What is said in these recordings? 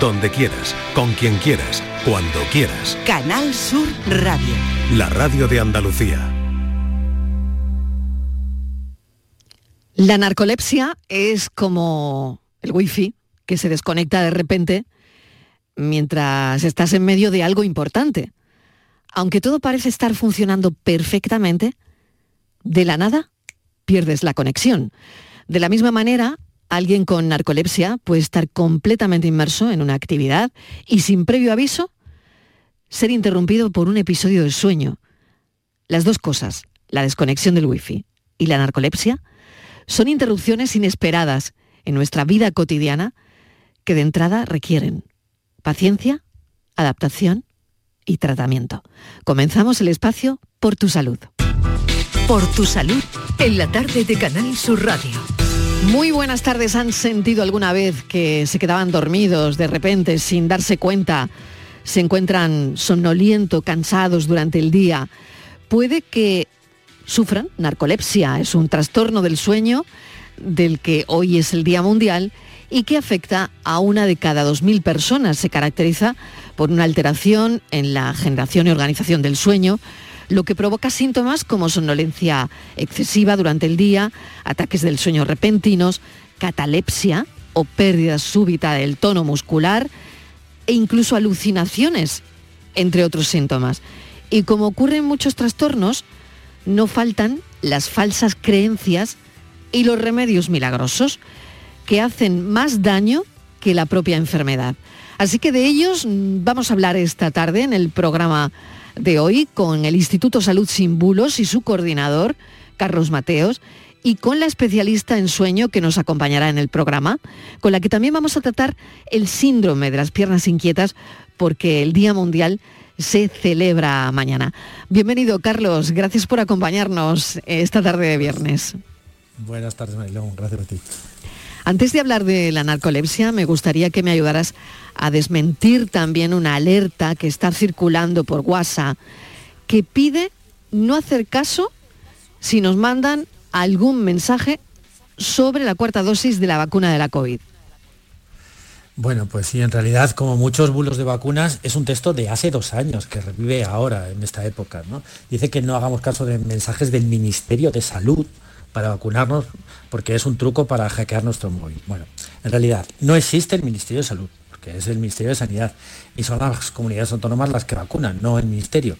donde quieras, con quien quieras, cuando quieras. Canal Sur Radio. La radio de Andalucía. La narcolepsia es como el wifi que se desconecta de repente mientras estás en medio de algo importante. Aunque todo parece estar funcionando perfectamente, de la nada pierdes la conexión. De la misma manera, alguien con narcolepsia puede estar completamente inmerso en una actividad y sin previo aviso ser interrumpido por un episodio de sueño. Las dos cosas, la desconexión del wifi y la narcolepsia, son interrupciones inesperadas en nuestra vida cotidiana que de entrada requieren paciencia, adaptación y tratamiento. Comenzamos el espacio por tu salud. Por tu salud, en la tarde de Canal Sur Radio. Muy buenas tardes. ¿Han sentido alguna vez que se quedaban dormidos de repente sin darse cuenta? Se encuentran somnoliento, cansados durante el día. Puede que sufran narcolepsia. Es un trastorno del sueño del que hoy es el Día Mundial y que afecta a una de cada 2.000 personas. Se caracteriza por una alteración en la generación y organización del sueño, lo que provoca síntomas como somnolencia excesiva durante el día, ataques del sueño repentinos, catalepsia o pérdida súbita del tono muscular e incluso alucinaciones, entre otros síntomas. Y como ocurre en muchos trastornos, no faltan las falsas creencias y los remedios milagrosos que hacen más daño que la propia enfermedad. Así que de ellos mm, vamos a hablar esta tarde en el programa de hoy con el Instituto Salud Sin Bulos y su coordinador, Carlos Mateos, y con la especialista en sueño que nos acompañará en el programa, con la que también vamos a tratar el síndrome de las piernas inquietas, porque el Día Mundial se celebra mañana. Bienvenido, Carlos. Gracias por acompañarnos esta tarde de viernes. Buenas tardes, Marilón. Gracias a ti. Antes de hablar de la narcolepsia, me gustaría que me ayudaras a desmentir también una alerta que está circulando por WhatsApp que pide no hacer caso si nos mandan algún mensaje sobre la cuarta dosis de la vacuna de la COVID. Bueno, pues sí, en realidad, como muchos bulos de vacunas, es un texto de hace dos años que revive ahora, en esta época. ¿no? Dice que no hagamos caso de mensajes del Ministerio de Salud, para vacunarnos porque es un truco para hackear nuestro móvil. Bueno, en realidad no existe el Ministerio de Salud, porque es el Ministerio de Sanidad y son las comunidades autónomas las que vacunan, no el Ministerio.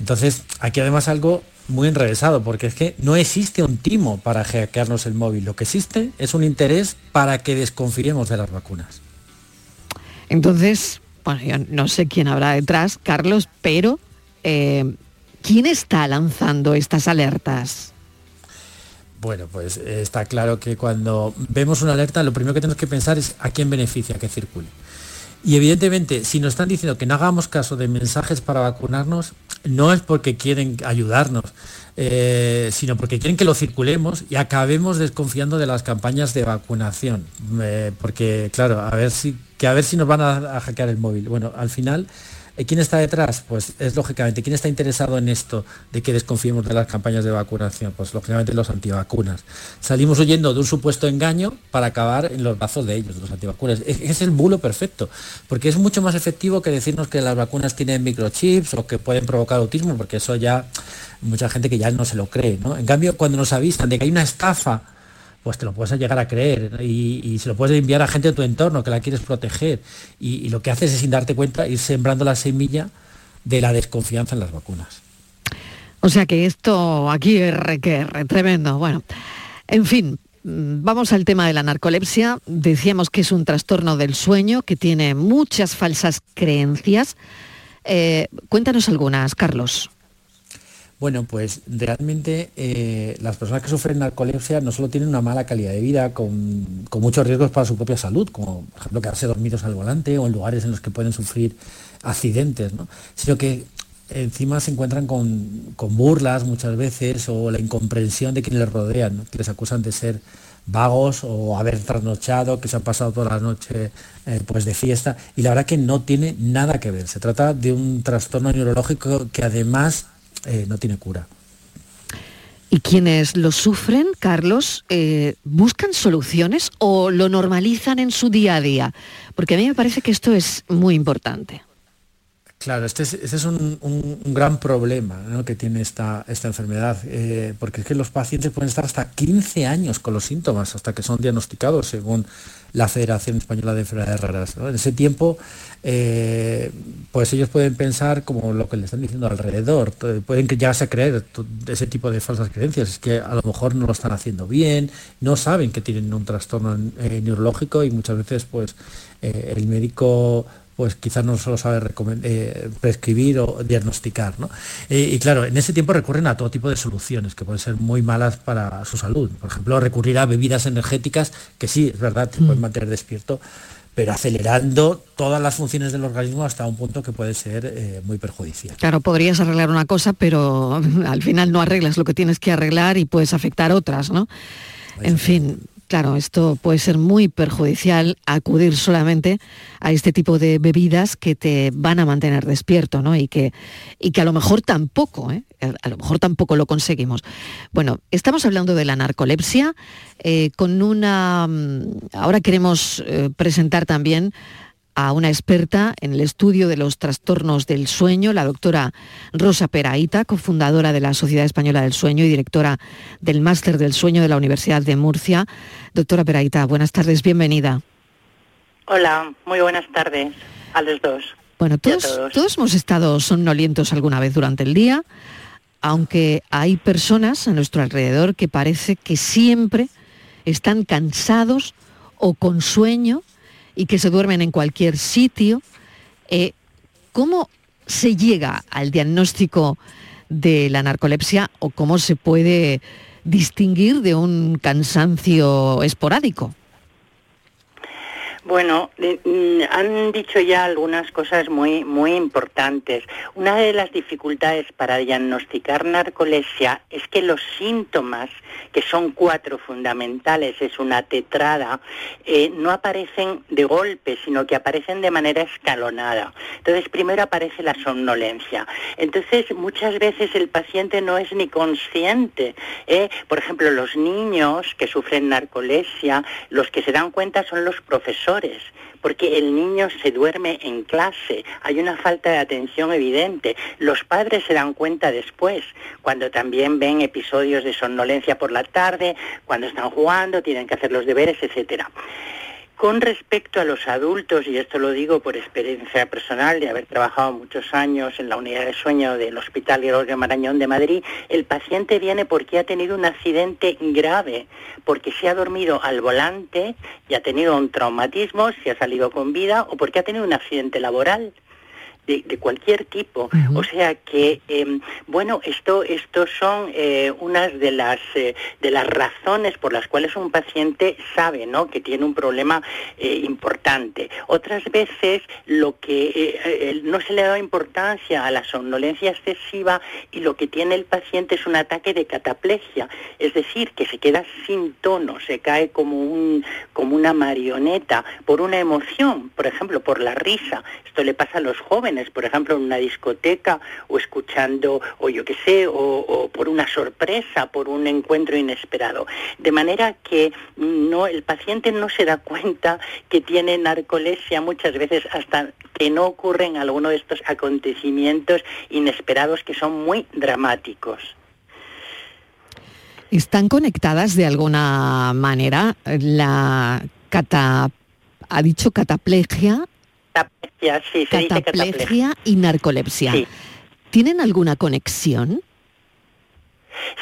Entonces, aquí además algo muy enrevesado, porque es que no existe un timo para hackearnos el móvil. Lo que existe es un interés para que desconfiemos de las vacunas. Entonces, bueno, yo no sé quién habrá detrás, Carlos, pero eh, ¿quién está lanzando estas alertas? Bueno, pues eh, está claro que cuando vemos una alerta, lo primero que tenemos que pensar es a quién beneficia que circule. Y evidentemente, si nos están diciendo que no hagamos caso de mensajes para vacunarnos, no es porque quieren ayudarnos, eh, sino porque quieren que lo circulemos y acabemos desconfiando de las campañas de vacunación. Eh, porque, claro, a ver si, que a ver si nos van a hackear el móvil. Bueno, al final ¿Quién está detrás? Pues es lógicamente, ¿quién está interesado en esto de que desconfiemos de las campañas de vacunación? Pues lógicamente los antivacunas. Salimos huyendo de un supuesto engaño para acabar en los brazos de ellos, de los antivacunas. Es, el bulo perfecto, porque es mucho más efectivo que decirnos que las vacunas tienen microchips o que pueden provocar autismo, porque eso ya mucha gente que ya no se lo cree. ¿no? En cambio, cuando nos avisan de que hay una estafa, pues te lo puedes llegar a creer y, se lo puedes enviar a gente de tu entorno que la quieres proteger. Y, lo que haces es, sin darte cuenta, ir sembrando la semilla de la desconfianza en las vacunas. O sea que esto aquí es tremendo. Bueno, en fin, vamos al tema de la narcolepsia. Decíamos que es un trastorno del sueño que tiene muchas falsas creencias. Eh, cuéntanos algunas, Carlos. Bueno, pues realmente eh, las personas que sufren narcolepsia no solo tienen una mala calidad de vida con, muchos riesgos para su propia salud, como por ejemplo quedarse dormidos al volante o en lugares en los que pueden sufrir accidentes, sino que encima se encuentran con, burlas muchas veces o la incomprensión de quienes les rodean, que les acusan de ser vagos o haber trasnochado, que se han pasado toda la noche eh, pues de fiesta. Y la verdad que no tiene nada que ver. Se trata de un trastorno neurológico que además eh, no tiene cura. ¿Y quienes lo sufren, Carlos, eh, buscan soluciones o lo normalizan en su día a día? Porque a mí me parece que esto es muy importante. Claro, este es, este es un, gran problema que tiene esta, esta enfermedad, eh, porque es que los pacientes pueden estar hasta 15 años con los síntomas, hasta que son diagnosticados, según la Federación Española de Enfermedades Raras. En ese tiempo, eh, pues ellos pueden pensar como lo que le están diciendo alrededor, pueden llegarse a creer ese tipo de falsas creencias, es que a lo mejor no lo están haciendo bien, no saben que tienen un trastorno eh, neurológico y muchas veces pues el médico pues quizás no solo sabe eh, prescribir o diagnosticar. y claro, en ese tiempo recurren a todo tipo de soluciones que pueden ser muy malas para su salud. Por ejemplo, recurrir a bebidas energéticas, que sí, es verdad, te pueden mm. mantener despierto, pero acelerando todas las funciones del organismo hasta un punto que puede ser eh, muy perjudicial. Claro, podrías arreglar una cosa, pero al final no arreglas lo que tienes que arreglar y puedes afectar otras, ¿no? En fin, Claro, esto puede ser muy perjudicial acudir solamente a este tipo de bebidas que te van a mantener despierto, ¿no? Y que, y que a lo mejor tampoco, ¿eh? a lo mejor tampoco lo conseguimos. Bueno, estamos hablando de la narcolepsia eh, con una. Mm, ahora queremos eh, presentar también a una experta en el estudio de los trastornos del sueño, la doctora Rosa Peraíta, cofundadora de la Sociedad Española del Sueño y directora del Máster del Sueño de la Universidad de Murcia. Doctora Peraíta, buenas tardes, bienvenida. Hola, muy buenas tardes a los dos. Bueno, todos, todos hemos estado somnolientos alguna vez durante el día, aunque hay personas a nuestro alrededor que parece que siempre están cansados o con sueño y que se duermen en cualquier sitio. Eh, ¿Cómo se llega al diagnóstico de la narcolepsia o cómo se puede distinguir de un cansancio esporádico? Bueno, mm, han dicho ya algunas cosas muy, muy importantes. Una de las dificultades para diagnosticar narcolepsia es que los síntomas, que son cuatro fundamentales, es una tetrada, eh, no aparecen de golpe, sino que aparecen de manera escalonada. Entonces, primero aparece la somnolencia. Entonces, muchas veces el paciente no es ni consciente. ¿eh? Por ejemplo, los niños que sufren narcolepsia, los que se dan cuenta son los profesores porque el niño se duerme en clase, hay una falta de atención evidente. Los padres se dan cuenta después, cuando también ven episodios de somnolencia por la tarde, cuando están jugando, tienen que hacer los deberes, etcétera. Con respecto a los adultos, y esto lo digo por experiencia personal de haber trabajado muchos años en la unidad de sueño del Hospital Gregorio Marañón de Madrid, el paciente viene porque ha tenido un accidente grave, porque se ha dormido al volante y ha tenido un traumatismo, se ha salido con vida o porque ha tenido un accidente laboral de, cualquier tipo. O sea que, em, bueno, esto, estos son eh, unas de las, eh, de las razones por las cuales un paciente sabe ¿no? que tiene un problema eh, importante. Otras veces lo que no se le da importancia a la somnolencia excesiva y lo que tiene el paciente es un ataque de cataplegia, es decir, que se queda sin tono, se cae como, un, como una marioneta por una emoción, por ejemplo, por la risa. Esto le pasa a los jóvenes por ejemplo, en una discoteca o escuchando, o yo qué sé, o, por una sorpresa, por un encuentro inesperado. De manera que no, el paciente no se da cuenta que tiene narcolepsia muchas veces hasta que no ocurren algunos de estos acontecimientos inesperados que son muy dramáticos. ¿Están conectadas de alguna manera la cata, ha dicho cataplegia Cataplegia, sí, se cataplegia, y narcolepsia. ¿Tienen alguna conexión?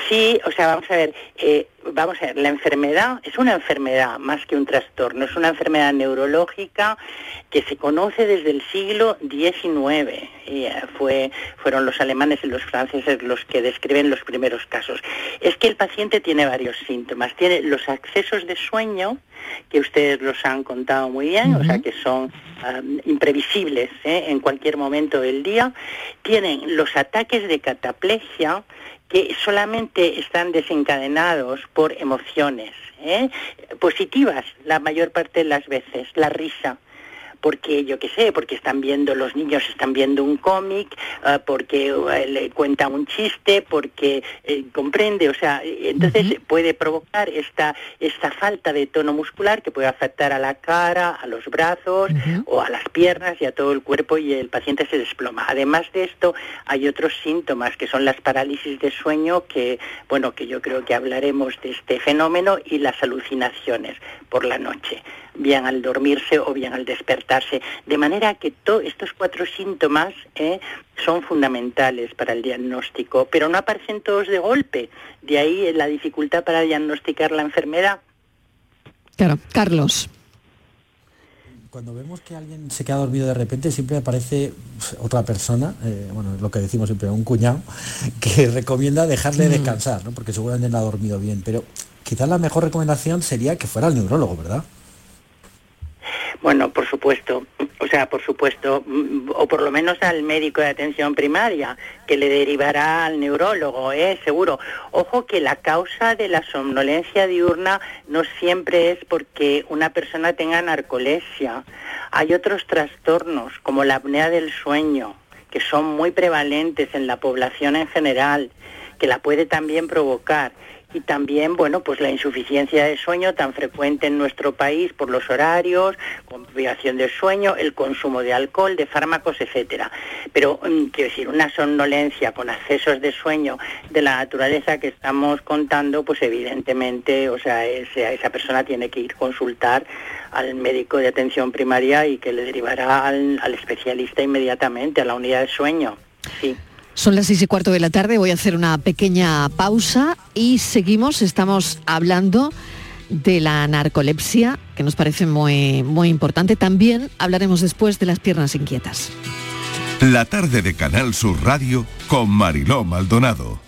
Sí, o sea, vamos a ver, eh, vamos a ver, la enfermedad es una enfermedad más que un trastorno, es una enfermedad neurológica que se conoce desde el siglo XIX. Y, eh, fue, fueron los alemanes y los franceses los que describen los primeros casos. Es que el paciente tiene varios síntomas. Tiene los accesos de sueño, que ustedes los han contado muy bien, o sea, que son imprevisibles ¿eh? en cualquier momento del día. Tienen los ataques de cataplegia, que solamente están desencadenados por emociones ¿eh? positivas la mayor parte de las veces, la risa, porque yo qué sé, porque están viendo, los niños están viendo un cómic, eh, porque eh, le cuenta un chiste, porque eh, comprende, o sea, entonces puede provocar esta, esta falta de tono muscular que puede afectar a la cara, a los brazos o a las piernas y a todo el cuerpo y el paciente se desploma. Además de esto, hay otros síntomas que son las parálisis de sueño que, bueno, que yo creo que hablaremos de este fenómeno y las alucinaciones por la noche bien al dormirse o bien al despertarse. De manera que todos estos cuatro síntomas eh, son fundamentales para el diagnóstico, pero no aparecen todos de golpe. De ahí la dificultad para diagnosticar la enfermedad. Claro, Carlos. Cuando vemos que alguien se queda dormido de repente, siempre aparece pues, otra persona, eh, bueno, lo que decimos siempre, un cuñado, que recomienda dejarle mm. descansar, ¿no? porque seguramente no ha dormido bien. Pero quizás la mejor recomendación sería que fuera el neurólogo, ¿verdad? Bueno, por supuesto, o sea, por supuesto, o por lo menos al médico de atención primaria, que le derivará al neurólogo, ¿eh? seguro. Ojo que la causa de la somnolencia diurna no siempre es porque una persona tenga narcolepsia. Hay otros trastornos, como la apnea del sueño, que son muy prevalentes en la población en general, que la puede también provocar y también, bueno, pues la insuficiencia de sueño tan frecuente en nuestro país por los horarios, con privación de sueño, el consumo de alcohol, de fármacos, etcétera. Pero mm, quiero decir, una somnolencia con accesos de sueño de la naturaleza que estamos contando, pues evidentemente, o sea, esa persona tiene que ir consultar al médico de atención primaria y que le derivará al, al especialista inmediatamente a la unidad de sueño. Sí. Son las seis y cuarto de la tarde, voy a hacer una pequeña pausa y seguimos, estamos hablando de la narcolepsia, que nos parece muy, muy importante. También hablaremos después de las piernas inquietas. La tarde de Canal Sur Radio con Mariló Maldonado.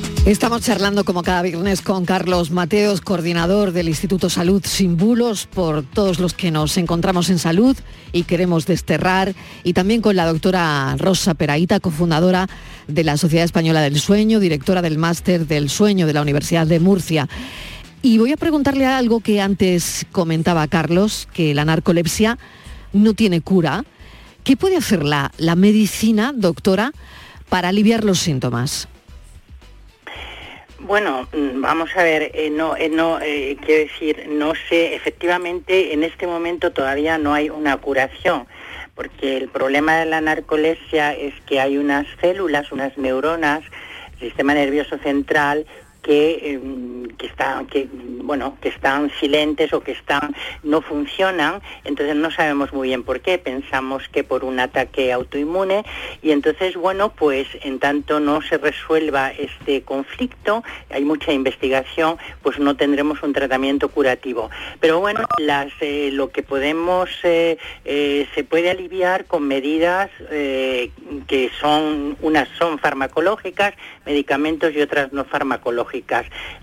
Estamos charlando como cada viernes con Carlos Mateos, coordinador del Instituto Salud Sin Bulos, por todos los que nos encontramos en salud y queremos desterrar, y también con la doctora Rosa Peraíta, cofundadora de la Sociedad Española del Sueño, directora del Máster del Sueño de la Universidad de Murcia. Y voy a preguntarle algo que antes comentaba Carlos, que la narcolepsia no tiene cura. ¿Qué puede hacer la, la medicina, doctora, para aliviar los síntomas? Bueno, mm, vamos a ver, eh, no, eh, no eh, quiero decir, no sé, efectivamente en este momento todavía no hay una curación, porque el problema de la narcolepsia es que hay unas células, unas neuronas, sistema nervioso central, que, em, están que bueno que están silentes o que están no funcionan entonces no sabemos muy bien por qué. Pensamos que por un ataque autoinmune y entonces bueno pues en tanto no se resuelva este conflicto hay mucha investigación pues no tendremos un tratamiento curativo. Pero bueno las eh, lo que podemos eh, eh, se puede aliviar con medidas que son unas son farmacológicas medicamentos y otras no farmacológicas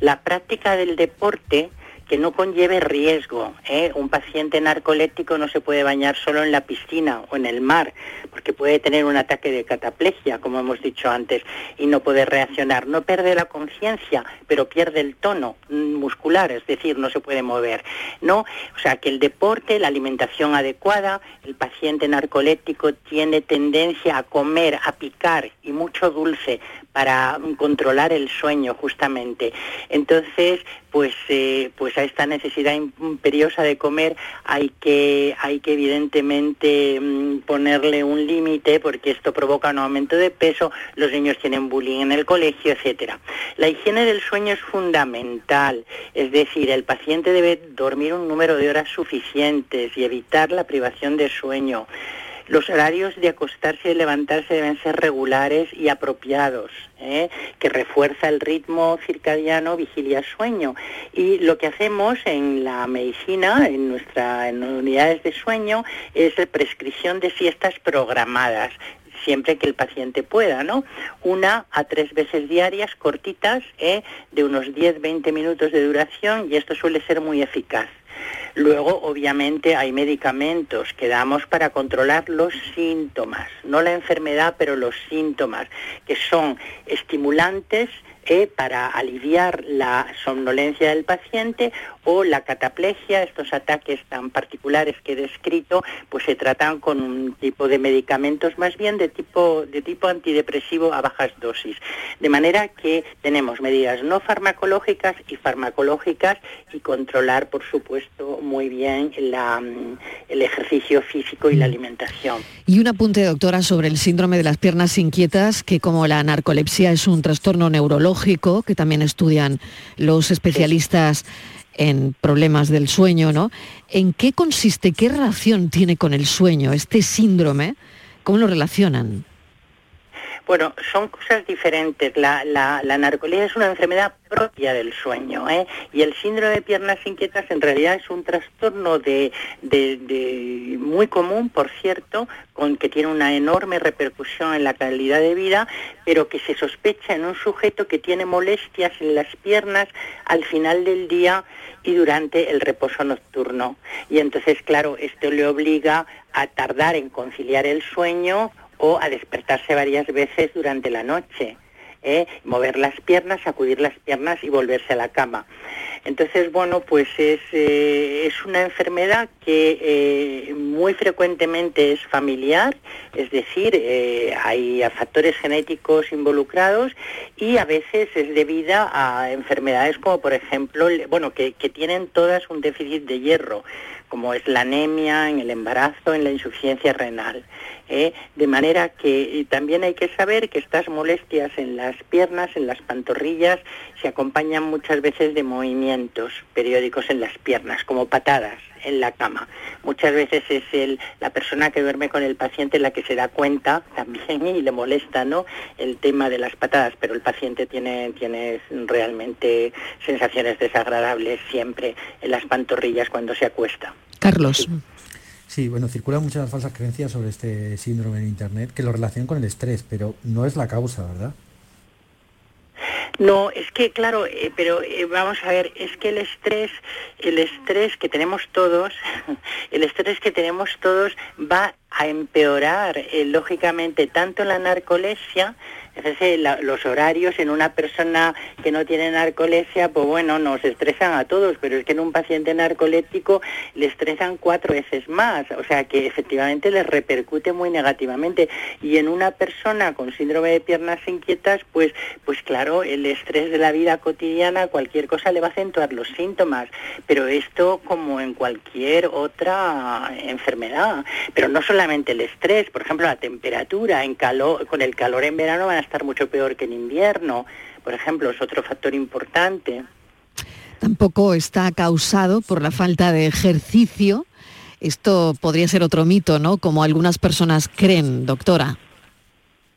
la práctica del deporte que no conlleve riesgo. ¿eh? Un paciente narcoléptico no se puede bañar solo en la piscina o en el mar, porque puede tener un ataque de cataplegia, como hemos dicho antes, y no puede reaccionar. No pierde la conciencia, pero pierde el tono muscular, es decir, no se puede mover. ¿no? O sea, que el deporte, la alimentación adecuada, el paciente narcoléptico tiene tendencia a comer, a picar y mucho dulce para controlar el sueño justamente. Entonces, pues, eh, pues a esta necesidad imperiosa de comer hay que, hay que evidentemente mm, ponerle un límite porque esto provoca un aumento de peso, los niños tienen bullying en el colegio, etcétera. La higiene del sueño es fundamental, es decir, el paciente debe dormir un número de horas suficientes y evitar la privación de sueño. Los horarios de acostarse y levantarse deben ser regulares y apropiados, ¿eh? que refuerza el ritmo circadiano vigilia-sueño. Y lo que hacemos en la medicina, en nuestras unidades de sueño, es prescripción de siestas programadas siempre que el paciente pueda, ¿no? Una a tres veces diarias, cortitas, ¿eh? de unos 10-20 minutos de duración y esto suele ser muy eficaz. Luego, obviamente, hay medicamentos que damos para controlar los síntomas, no la enfermedad, pero los síntomas, que son estimulantes para aliviar la somnolencia del paciente o la cataplegia, estos ataques tan particulares que he descrito, pues se tratan con un tipo de medicamentos más bien de tipo, de tipo antidepresivo a bajas dosis. De manera que tenemos medidas no farmacológicas y farmacológicas y controlar, por supuesto, muy bien el ejercicio físico y la alimentación. Y un apunte, doctora, sobre el síndrome de las piernas inquietas, que como la narcolepsia es un trastorno neurológico, que también estudian los especialistas en problemas del sueño, ¿no? ¿En qué consiste, qué relación tiene con el sueño este síndrome? ¿Cómo lo relacionan? Bueno, son cosas diferentes. La, la, es una enfermedad propia del sueño ¿eh? y el síndrome de piernas inquietas en realidad es un trastorno de, muy común, por cierto, con que tiene una enorme repercusión en la calidad de vida, pero que se sospecha en un sujeto que tiene molestias en las piernas al final del día y durante el reposo nocturno. Y entonces, claro, esto le obliga a tardar en conciliar el sueño o a despertarse varias veces durante la noche. ¿eh? mover las piernas, sacudir las piernas y volverse a la cama. Entonces, bueno, pues es, eh, es una enfermedad que eh, muy frecuentemente es familiar, es decir, hay factores genéticos involucrados y a veces es debida a enfermedades como, por ejemplo, bueno, que, que tienen todas un déficit de hierro como es la anemia, en el embarazo, en la insuficiencia renal. ¿eh? De manera que también hay que saber que estas molestias en las piernas, en las pantorrillas, se acompañan muchas veces de movimientos periódicos en las piernas, como patadas en la cama. Muchas veces es el, la persona que duerme con el paciente la que se da cuenta también y le molesta ¿no? el tema de las patadas, pero el paciente tiene, tiene realmente sensaciones desagradables siempre en las pantorrillas cuando se acuesta. Carlos. Sí. bueno, circulan muchas falsas creencias sobre este síndrome en Internet que lo relacionan con el estrés, pero no es la causa, ¿verdad? No, es que claro, eh, pero eh, vamos a ver, es que el estrés, el estrés que tenemos todos, el estrés que tenemos todos va a empeorar eh, lógicamente tanto la narcolepsia los horarios en una persona que no tiene narcolepsia, pues bueno, nos estresan a todos, pero es que en un paciente narcoléptico le estresan cuatro veces más, o sea que efectivamente les repercute muy negativamente. Y en una persona con síndrome de piernas inquietas, pues, pues claro, el estrés de la vida cotidiana, cualquier cosa le va a acentuar los síntomas, pero esto como en cualquier otra enfermedad, pero no solamente el estrés, por ejemplo, la temperatura, en calor, con el calor en verano van a estar mucho peor que en invierno, por ejemplo, es otro factor importante. Tampoco está causado por la falta de ejercicio. Esto podría ser otro mito, ¿no? Como algunas personas creen, doctora.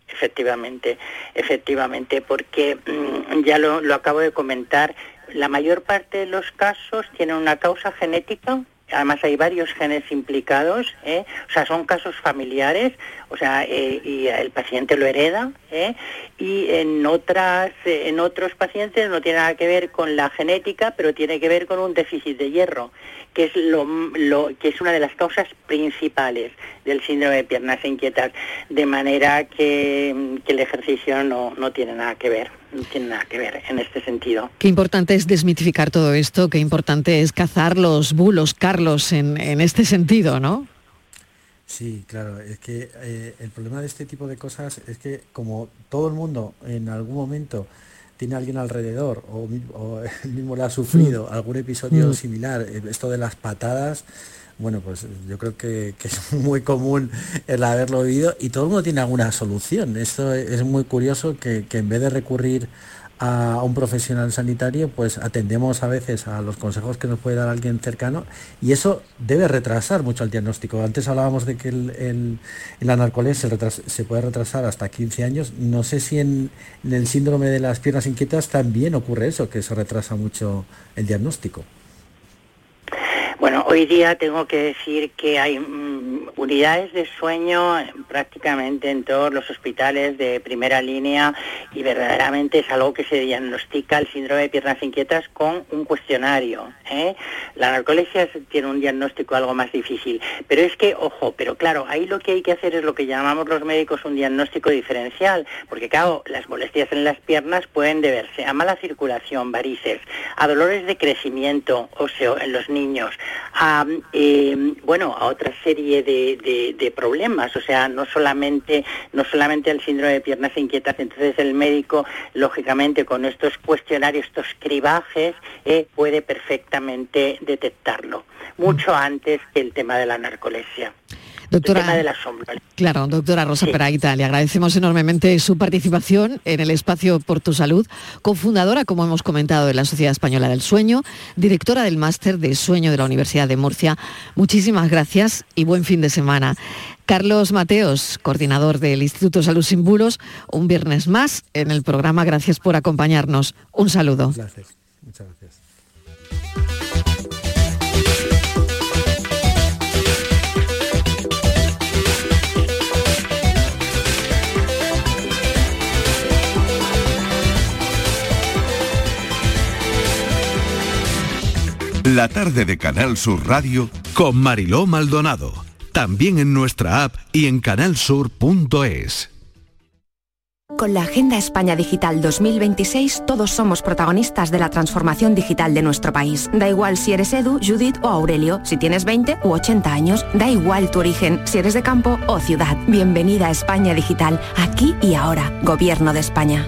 Efectivamente, efectivamente, porque mm, ya lo, lo acabo de comentar, la mayor parte de los casos tienen una causa genética además hay varios genes implicados, ¿eh? o sea, son casos familiares, o sea, eh, y el paciente lo hereda, ¿eh? y en otras, en otros pacientes no tiene nada que ver con la genética, pero tiene que ver con un déficit de hierro, que es lo, que es una de las causas principales del síndrome de piernas inquietas, de manera que, el ejercicio no, no tiene nada que ver no tiene nada que ver en este sentido. Qué importante es desmitificar todo esto, qué importante es cazar los bulos, Carlos, en, este sentido, ¿no? Sí, claro, es que eh, el problema de este tipo de cosas es que como todo el mundo en algún momento tiene alguien alrededor o, él mismo le ha sufrido mm. algún episodio mm. similar, eh, esto de las patadas, bueno, pues yo creo que, es muy común el haberlo oído y todo el mundo tiene alguna solución. Esto es muy curioso que, en vez de recurrir a un profesional sanitario, pues atendemos a veces a los consejos que nos puede dar alguien cercano y eso debe retrasar mucho el diagnóstico. Antes hablábamos de que el, la narcolepsia se, puede retrasar hasta 15 años. No sé si en, en el síndrome de las piernas inquietas también ocurre eso, que se retrasa mucho el diagnóstico. Bueno, hoy día tengo que decir que hay mm, unidades de sueño prácticamente en todos los hospitales de primera línea y verdaderamente es algo que se diagnostica el síndrome de piernas inquietas con un cuestionario. ¿eh? La narcolepsia tiene un diagnóstico algo más difícil, pero es que, ojo, pero claro, ahí lo que hay que hacer es lo que llamamos los médicos un diagnóstico diferencial, porque claro, las molestias en las piernas pueden deberse a mala circulación, varices, a dolores de crecimiento óseo en los niños, a, eh, bueno, a otra serie de, de, problemas, o sea, no solamente, no solamente el síndrome de piernas inquietas, entonces el médico, lógicamente, con estos cuestionarios, estos cribajes, eh, puede perfectamente detectarlo, mucho antes que el tema de la narcolepsia. Doctora, Claro, doctora Rosa Peraita, le agradecemos enormemente su participación en el espacio Por tu Salud, cofundadora, como hemos comentado, de la Sociedad Española del Sueño, directora del Máster de Sueño de la Universidad de Murcia. Muchísimas gracias y buen fin de semana. Carlos Mateos, coordinador del Instituto Salud Sin Bulos, un viernes más en el programa. Gracias por acompañarnos. Un saludo. Gracias. Muchas gracias. La tarde de Canal Sur Radio con Mariló Maldonado. También en nuestra app y en canalsur.es. Con la Agenda España Digital 2026 todos somos protagonistas de la transformación digital de nuestro país. Da igual si eres Edu, Judith o Aurelio, si tienes 20 u 80 años, da igual tu origen, si eres de campo o ciudad. Bienvenida a España Digital, aquí y ahora. Gobierno de España.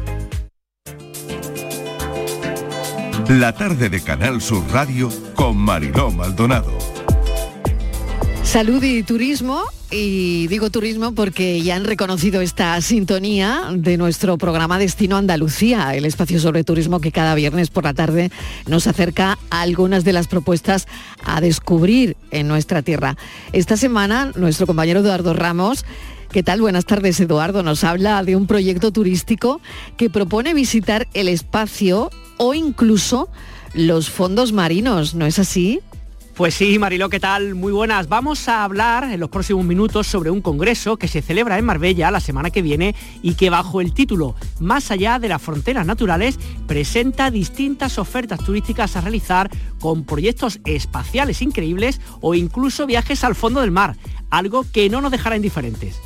La tarde de Canal Sur Radio con Mariló Maldonado. Salud y turismo. Y digo turismo porque ya han reconocido esta sintonía de nuestro programa Destino Andalucía, el espacio sobre turismo que cada viernes por la tarde nos acerca a algunas de las propuestas a descubrir en nuestra tierra. Esta semana nuestro compañero Eduardo Ramos ¿Qué tal? Buenas tardes, Eduardo. Nos habla de un proyecto turístico que propone visitar el espacio o incluso los fondos marinos, ¿no es así? Pues sí, Mariló, ¿qué tal? Muy buenas. Vamos a hablar en los próximos minutos sobre un congreso que se celebra en Marbella la semana que viene y que bajo el título Más allá de las fronteras naturales presenta distintas ofertas turísticas a realizar con proyectos espaciales increíbles o incluso viajes al fondo del mar, algo que no nos dejará indiferentes.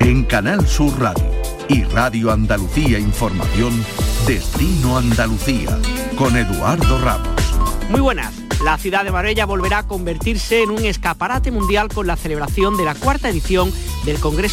En Canal Sur Radio y Radio Andalucía Información, Destino Andalucía, con Eduardo Ramos. Muy buenas. La ciudad de Marbella volverá a convertirse en un escaparate mundial con la celebración de la cuarta edición del Congreso